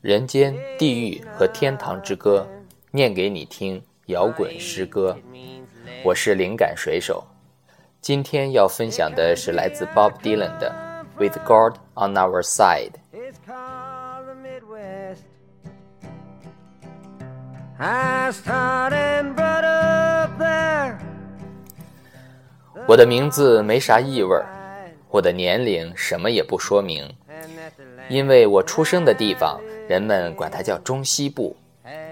人间、地狱和天堂之歌，念给你听。摇滚诗歌，我是灵感水手。今天要分享的是来自 Bob Dylan 的《With God on Our Side》。我的名字没啥意味儿，我的年龄什么也不说明，因为我出生的地方人们管它叫中西部，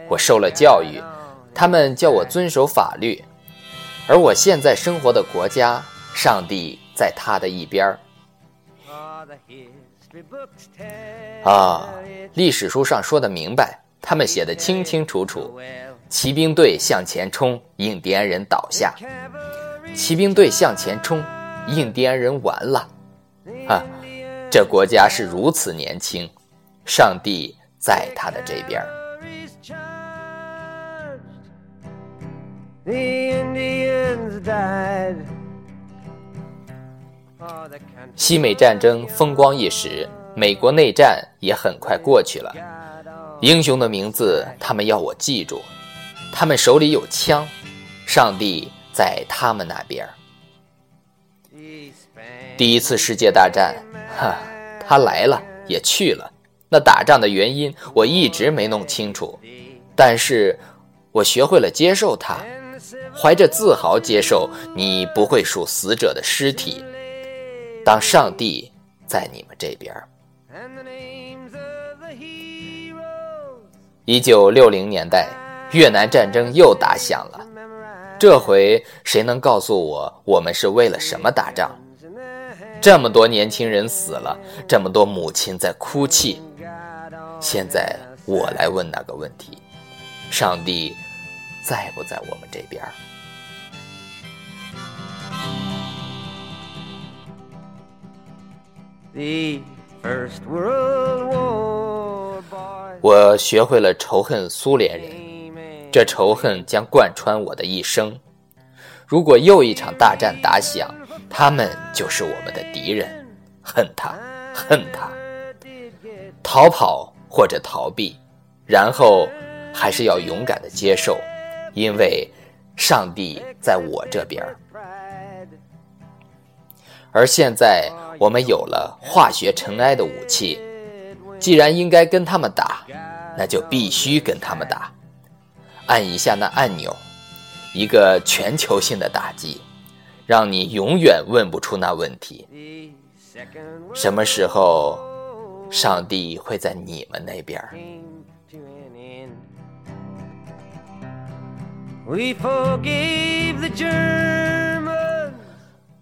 我受了教育。他们叫我遵守法律，而我现在生活的国家，上帝在他的一边儿。啊，历史书上说的明白，他们写的清清楚楚。骑兵队向前冲，印第安人倒下。骑兵队向前冲，印第安人完了。啊，这国家是如此年轻，上帝在他的这边儿。西美战争风光一时，美国内战也很快过去了。英雄的名字，他们要我记住。他们手里有枪，上帝在他们那边。第一次世界大战，哈，他来了也去了。那打仗的原因，我一直没弄清楚，但是我学会了接受他。怀着自豪接受，你不会数死者的尸体。当上帝在你们这边。一九六零年代，越南战争又打响了。这回谁能告诉我，我们是为了什么打仗？这么多年轻人死了，这么多母亲在哭泣。现在我来问那个问题：上帝。在不在我们这边？我学会了仇恨苏联人，这仇恨将贯穿我的一生。如果又一场大战打响，他们就是我们的敌人，恨他，恨他。逃跑或者逃避，然后还是要勇敢的接受。因为上帝在我这边，而现在我们有了化学尘埃的武器，既然应该跟他们打，那就必须跟他们打。按一下那按钮，一个全球性的打击，让你永远问不出那问题：什么时候上帝会在你们那边？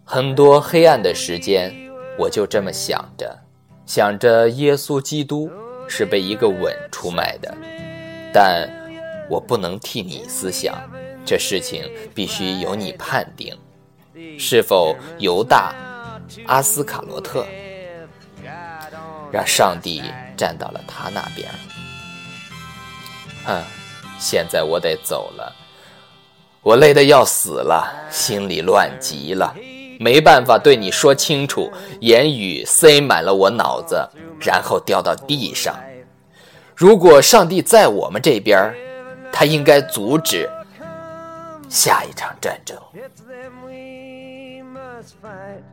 很多黑暗的时间，我就这么想着，想着耶稣基督是被一个吻出卖的，但我不能替你思想，这事情必须由你判定，是否犹大、阿斯卡罗特，让上帝站到了他那边。哼，现在我得走了。我累得要死了，心里乱极了，没办法对你说清楚，言语塞满了我脑子，然后掉到地上。如果上帝在我们这边，他应该阻止下一场战争。must fight.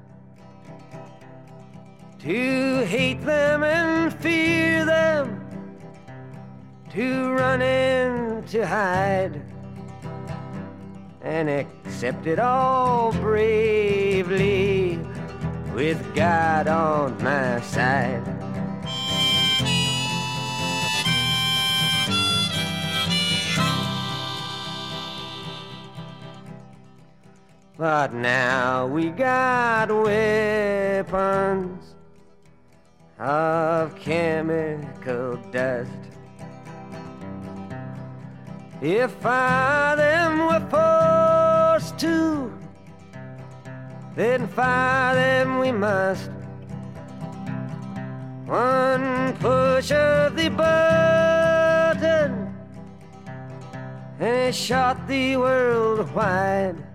To hate them and fear them, to run and to hide, and accept it all bravely with God on my side. But now we got weapons of chemical dust. If I them were forced to, then fire them we must. One push of the button, and it shot the world wide.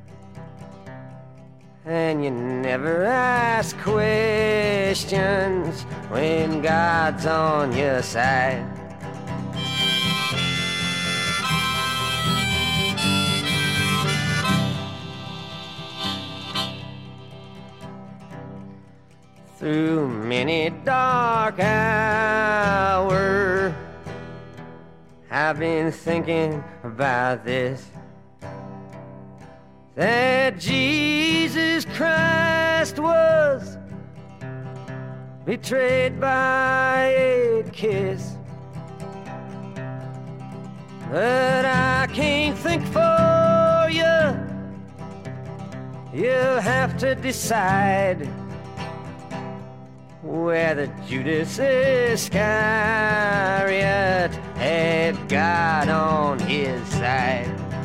And you never ask questions when God's on your side. Through many dark hours, I've been thinking about this. That Jesus Christ was betrayed by a kiss. But I can't think for you. You'll have to decide whether Judas Iscariot had God on his side.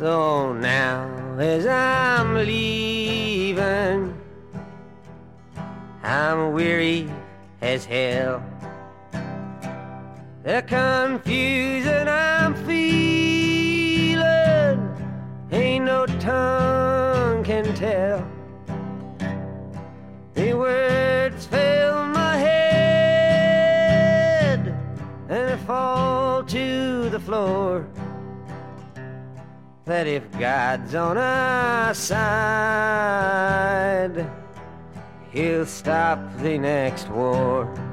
So now, as I'm leaving, I'm weary as hell. The confusion I'm feeling ain't no tongue can tell. The words fill my head and fall to the floor. That if God's on our side, He'll stop the next war.